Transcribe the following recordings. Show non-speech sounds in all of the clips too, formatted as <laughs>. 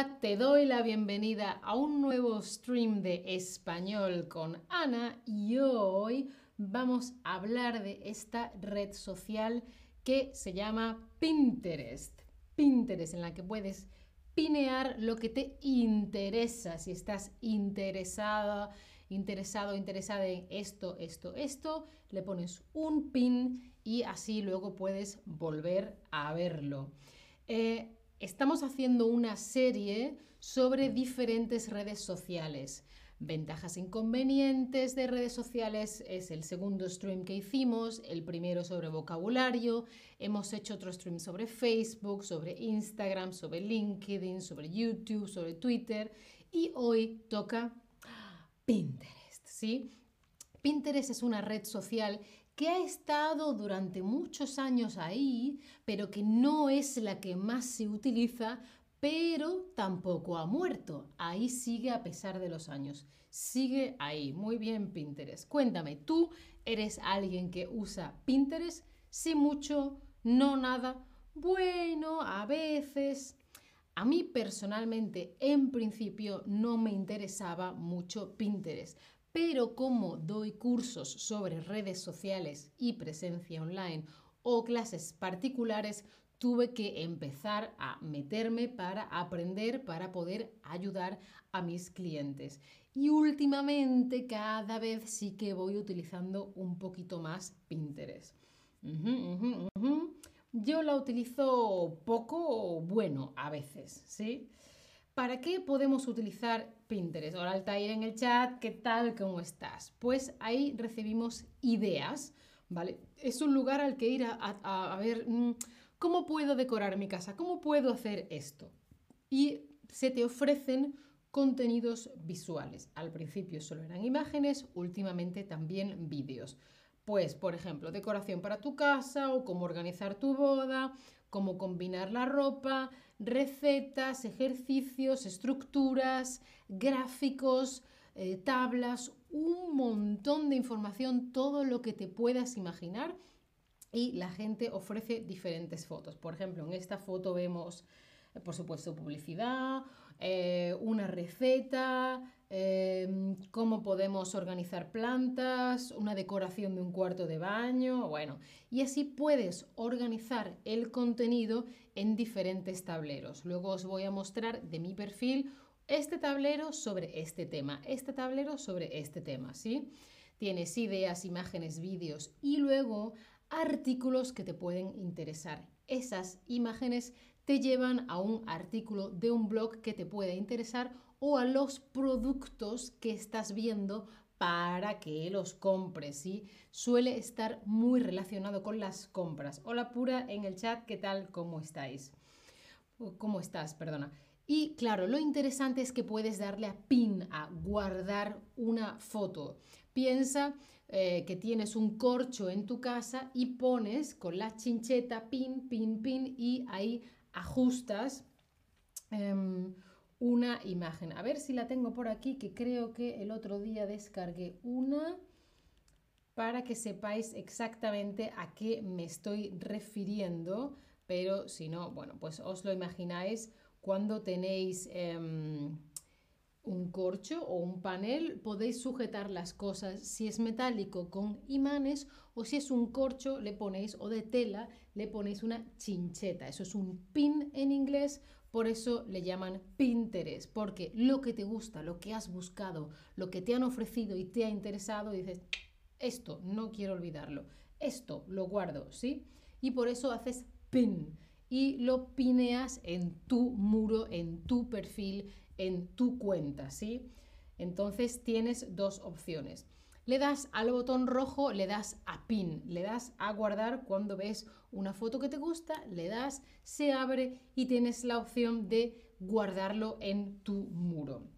Te doy la bienvenida a un nuevo stream de español con Ana y hoy vamos a hablar de esta red social que se llama Pinterest. Pinterest en la que puedes pinear lo que te interesa. Si estás interesada, interesado, interesada en esto, esto, esto, le pones un pin y así luego puedes volver a verlo. Eh, estamos haciendo una serie sobre diferentes redes sociales. Ventajas e inconvenientes de redes sociales es el segundo stream que hicimos, el primero sobre vocabulario, hemos hecho otro stream sobre Facebook, sobre Instagram, sobre LinkedIn, sobre YouTube, sobre Twitter y hoy toca Pinterest, ¿sí? Pinterest es una red social que ha estado durante muchos años ahí, pero que no es la que más se utiliza, pero tampoco ha muerto. Ahí sigue a pesar de los años. Sigue ahí. Muy bien, Pinterest. Cuéntame, ¿tú eres alguien que usa Pinterest? Sí mucho, no nada. Bueno, a veces. A mí personalmente, en principio, no me interesaba mucho Pinterest, pero como doy cursos sobre redes sociales y presencia online o clases particulares, tuve que empezar a meterme para aprender, para poder ayudar a mis clientes. Y últimamente cada vez sí que voy utilizando un poquito más Pinterest. Yo la utilizo poco bueno a veces, ¿sí? ¿Para qué podemos utilizar Pinterest? Hola Altair en el chat, ¿qué tal? ¿Cómo estás? Pues ahí recibimos ideas, ¿vale? Es un lugar al que ir a, ver mm, cómo puedo decorar mi casa, cómo puedo hacer esto. Y se te ofrecen contenidos visuales. Al principio solo eran imágenes, últimamente también vídeos. Pues, por ejemplo, decoración para tu casa o cómo organizar tu boda, cómo combinar la ropa, recetas, ejercicios, estructuras, gráficos, eh, tablas, un montón de información, todo lo que te puedas imaginar. Y la gente ofrece diferentes fotos. Por ejemplo, en esta foto vemos, eh, por supuesto, publicidad, eh, una receta, Em, cómo podemos organizar plantas, una decoración de un cuarto de baño, bueno, y así puedes organizar el contenido en diferentes tableros. Luego os voy a mostrar de mi perfil este tablero sobre este tema, este tablero sobre este tema, ¿sí? Tienes ideas, imágenes, vídeos y luego artículos que te pueden interesar. Esas imágenes te llevan a un artículo de un blog que te puede interesar o a los productos que estás viendo para que los compres, ¿sí? Suele estar muy relacionado con las compras. Hola Pura en el chat, ¿qué tal? ¿Cómo estáis? ¿Cómo estás? Perdona. Y claro, lo interesante es que puedes darle a pin, a guardar una foto. Piensa eh, que tienes un corcho en tu casa y pones con la chincheta pin, pin, pin y ahí ajustas. Em, una imagen. A ver si la tengo por aquí, que creo que el otro día descargué una para que sepáis exactamente a qué me estoy refiriendo, pero si no, bueno, pues os lo imagináis cuando tenéis em, un corcho o un panel, podéis sujetar las cosas, si es metálico con imanes o si es un corcho le ponéis o de tela le ponéis una chincheta, eso es un pin en inglés por eso le llaman Pinterest, porque lo que te gusta, lo que has buscado, lo que te han ofrecido y te ha interesado, dices, esto no quiero olvidarlo, esto lo guardo, ¿sí? Y por eso haces pin y lo pineas en tu muro, en tu perfil, en tu cuenta, ¿sí? Entonces tienes dos opciones. Le das al botón rojo, le das a pin, le das a guardar cuando ves una foto que te gusta, le das, se abre y tienes la opción de guardarlo en tu muro.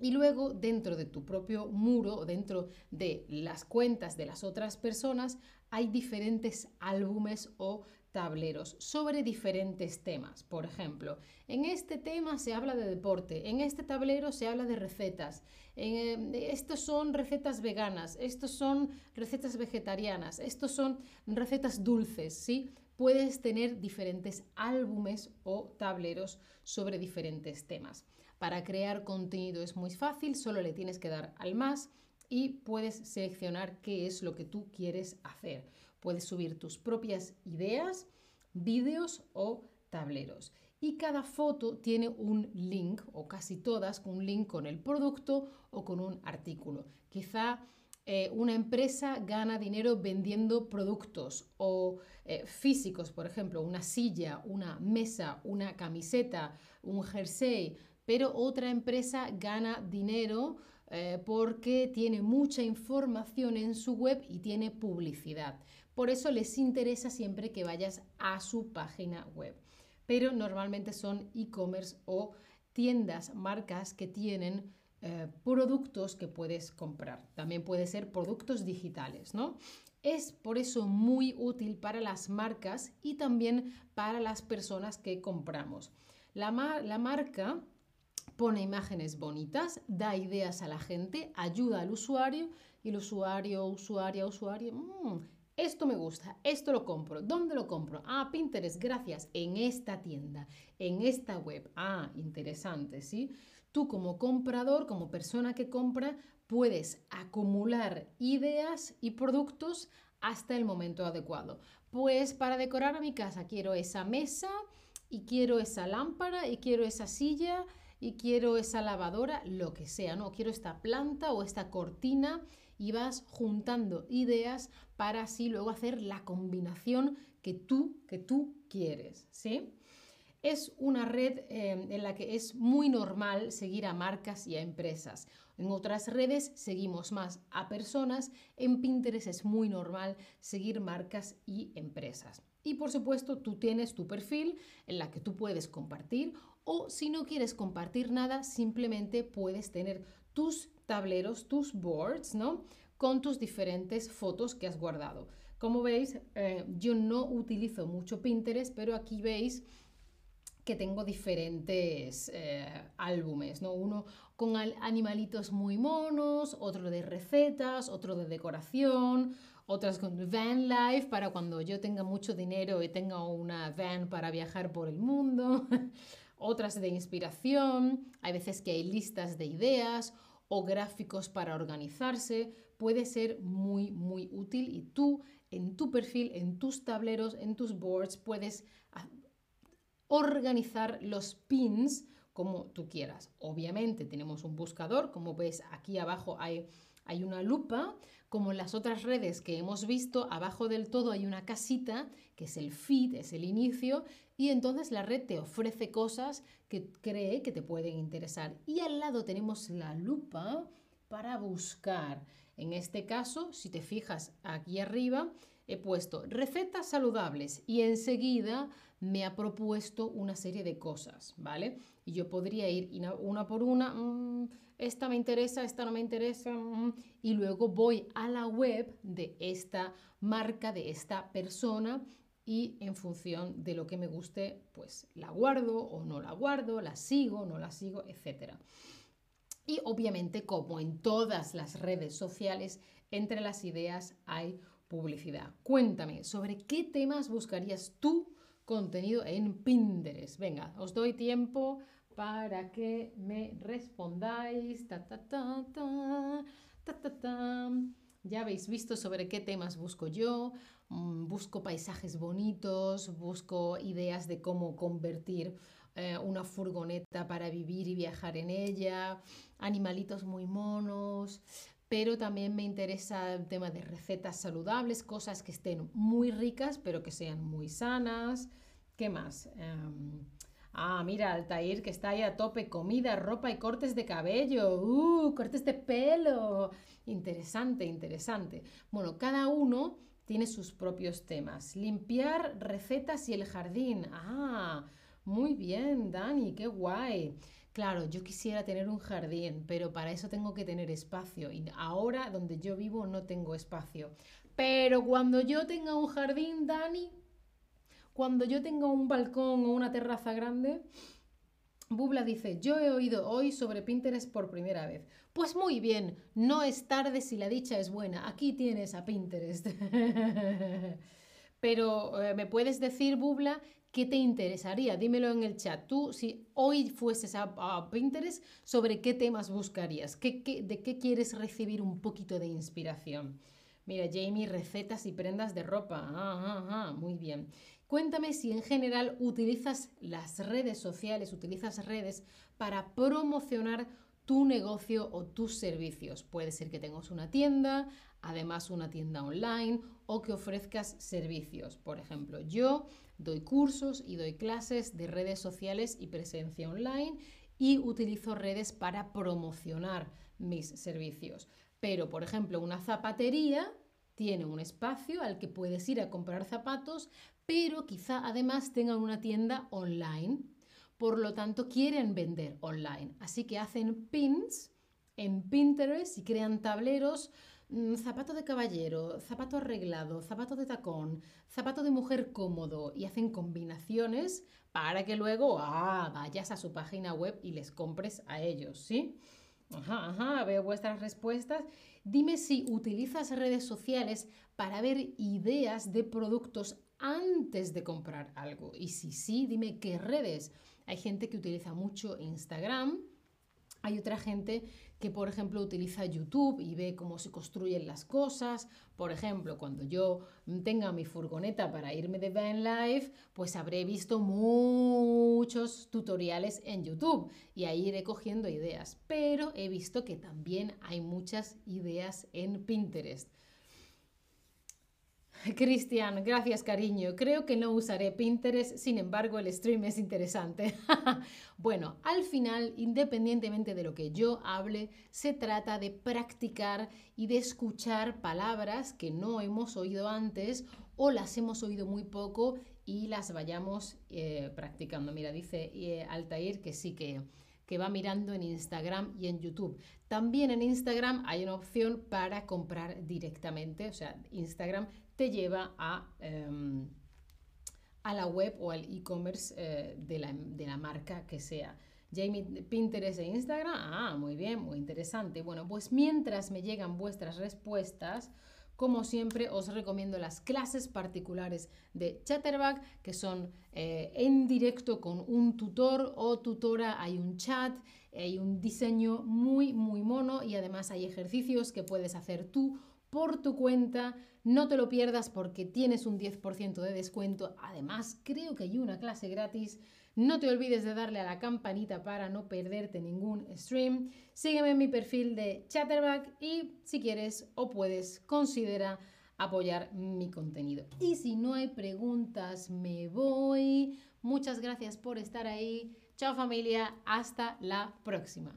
Y luego dentro de tu propio muro, dentro de las cuentas de las otras personas, hay diferentes álbumes o tableros sobre diferentes temas. Por ejemplo, en este tema se habla de deporte, en este tablero se habla de recetas, en, eh, estos son recetas veganas, estos son recetas vegetarianas, estos son recetas dulces, ¿sí? puedes tener diferentes álbumes o tableros sobre diferentes temas. Para crear contenido es muy fácil, solo le tienes que dar al más y puedes seleccionar qué es lo que tú quieres hacer. Puedes subir tus propias ideas, vídeos o tableros. Y cada foto tiene un link, o casi todas, un link con el producto o con un artículo. Quizá eh, una empresa gana dinero vendiendo productos o eh, físicos, por ejemplo, una silla, una mesa, una camiseta, un jersey, pero otra empresa gana dinero eh, porque tiene mucha información en su web y tiene publicidad. Por eso les interesa siempre que vayas a su página web. Pero normalmente son e-commerce o tiendas, marcas que tienen eh, productos que puedes comprar. También puede ser productos digitales, ¿no? Es por eso muy útil para las marcas y también para las personas que compramos. La, marca pone imágenes bonitas, da ideas a la gente, ayuda al usuario y el usuario, usuaria, usuario, mmm, esto me gusta, esto lo compro. ¿Dónde lo compro? Ah, Pinterest, gracias. En esta tienda, en esta web. Ah, interesante, ¿sí? Tú como comprador, como persona que compra, puedes acumular ideas y productos hasta el momento adecuado. Pues para decorar a mi casa quiero esa mesa y quiero esa lámpara y quiero esa silla y quiero esa lavadora, lo que sea, ¿no? Quiero esta planta o esta cortina y vas juntando ideas para así luego hacer la combinación que tú, que tú quieres, ¿sí? es una red eh, en la que es muy normal seguir a marcas y a empresas. En otras redes seguimos más a personas, en Pinterest es muy normal seguir marcas y empresas. Y por supuesto, tú tienes tu perfil en la que tú puedes compartir o si no quieres compartir nada, simplemente puedes tener tus tableros, tus boards, ¿no? Con tus diferentes fotos que has guardado. Como veis, eh, yo no utilizo mucho Pinterest, pero aquí veis que tengo diferentes eh, álbumes, ¿no? Uno con animalitos muy monos, otro de recetas, otro de decoración, otras con van life para cuando yo tenga mucho dinero y tenga una van para viajar por el mundo, <laughs> otras de inspiración, hay veces que hay listas de ideas o gráficos para organizarse, puede ser muy muy útil y tú en tu perfil, en tus tableros, en tus boards puedes organizar los pins como tú quieras. Obviamente tenemos un buscador, como ves aquí abajo hay, hay una lupa, como en las otras redes que hemos visto, abajo del todo hay una casita que es el feed, es el inicio, y entonces la red te ofrece cosas que cree que te pueden interesar. Y al lado tenemos la lupa para buscar. En este caso, si te fijas aquí arriba, he puesto recetas saludables y enseguida me ha propuesto una serie de cosas, ¿vale? Y yo podría ir una por una, mm, esta me interesa, esta no me interesa, mm, y luego voy a la web de esta marca, de esta persona, y en función de lo que me guste, pues la guardo o no la guardo, la sigo, no la sigo, etc. Y obviamente, como en todas las redes sociales, entre las ideas hay publicidad. Cuéntame, ¿sobre qué temas buscarías tú contenido en Pinterest? Venga, os doy tiempo para que me respondáis. Ta, ta, ta, ya habéis visto sobre qué temas busco yo. Mm, busco paisajes bonitos, busco ideas de cómo convertir eh, una furgoneta para vivir y viajar en ella, animalitos muy monos, pero también me interesa el tema de recetas saludables, cosas que estén muy ricas, pero que sean muy sanas. ¿Qué más? Em, ah, mira, Altair que está ahí a tope, comida, ropa y cortes de cabello. ¡Uh! Cortes de pelo. Interesante, interesante. Bueno, cada uno tiene sus propios temas. Limpiar recetas y el jardín. Ah, muy bien, Dani, qué guay. Claro, yo quisiera tener un jardín, pero para eso tengo que tener espacio y ahora donde yo vivo no tengo espacio. Pero cuando yo tenga un jardín, Dani, cuando yo tenga un balcón o una terraza grande, Bubla dice, yo he oído hoy sobre Pinterest por primera vez. Pues muy bien, no es tarde si la dicha es buena. Aquí tienes a Pinterest. <laughs> Pero eh, me puedes decir, Bubla, ¿qué te interesaría? Dímelo en el chat. Tú, si hoy fueses a, Pinterest, ¿sobre qué temas buscarías? de qué quieres recibir un poquito de inspiración? Mira, Jamie, recetas y prendas de ropa. Ah, muy bien. Cuéntame si en general utilizas las redes sociales, utilizas redes para promocionar tu negocio o tus servicios. Puede ser que tengas una tienda, además una tienda online o que ofrezcas servicios. Por ejemplo, yo doy cursos y doy clases de redes sociales y presencia online y utilizo redes para promocionar mis servicios. Pero, por ejemplo, una zapatería tiene un espacio al que puedes ir a comprar zapatos, pero quizá además tengan una tienda online. Por lo tanto, quieren vender online. Así que hacen pins en Pinterest y crean tableros mm, zapato de caballero, zapato arreglado, zapato de tacón, zapato de mujer cómodo y hacen combinaciones para que luego ah, vayas a su página web y les compres a ellos, ¿sí? Ajá, ajá, veo vuestras respuestas. Dime si utilizas redes sociales para ver ideas de productos antes de comprar algo. Y si sí, dime qué redes. Hay gente que utiliza mucho Instagram. Hay otra gente que, por ejemplo, utiliza YouTube y ve cómo se construyen las cosas. Por ejemplo, cuando yo tenga mi furgoneta para irme de van life, pues habré visto muchos tutoriales en YouTube y ahí iré cogiendo ideas. Pero he visto que también hay muchas ideas en Pinterest. <laughs> Cristian, gracias cariño. Creo que no usaré Pinterest, sin embargo el stream es interesante. <laughs> bueno, al final, independientemente de lo que yo hable, se trata de practicar y de escuchar palabras que no hemos oído antes o las hemos oído muy poco y las vayamos eh, practicando. Mira, dice eh, Altair que sí que que va mirando en Instagram y en YouTube. También en Instagram hay una opción para comprar directamente, o sea, Instagram lleva a, em, a la web o al e-commerce eh, de, la, de la marca que sea. Jamie Pinterest e Instagram, ah, muy bien, muy interesante. Bueno, pues mientras me llegan vuestras respuestas, como siempre, os recomiendo las clases particulares de Chatterback, que son eh, en directo con un tutor o tutora, hay un chat, hay un diseño muy, muy mono y además hay ejercicios que puedes hacer tú por tu cuenta. No te lo pierdas porque tienes un 10% de descuento. Además, creo que hay una clase gratis no te olvides de darle a la campanita para no perderte ningún stream. Sígueme en mi perfil de Chatterback y si quieres o puedes, considera apoyar mi contenido. Y si no hay preguntas, me voy. Muchas gracias por estar ahí. Chao familia, hasta la próxima.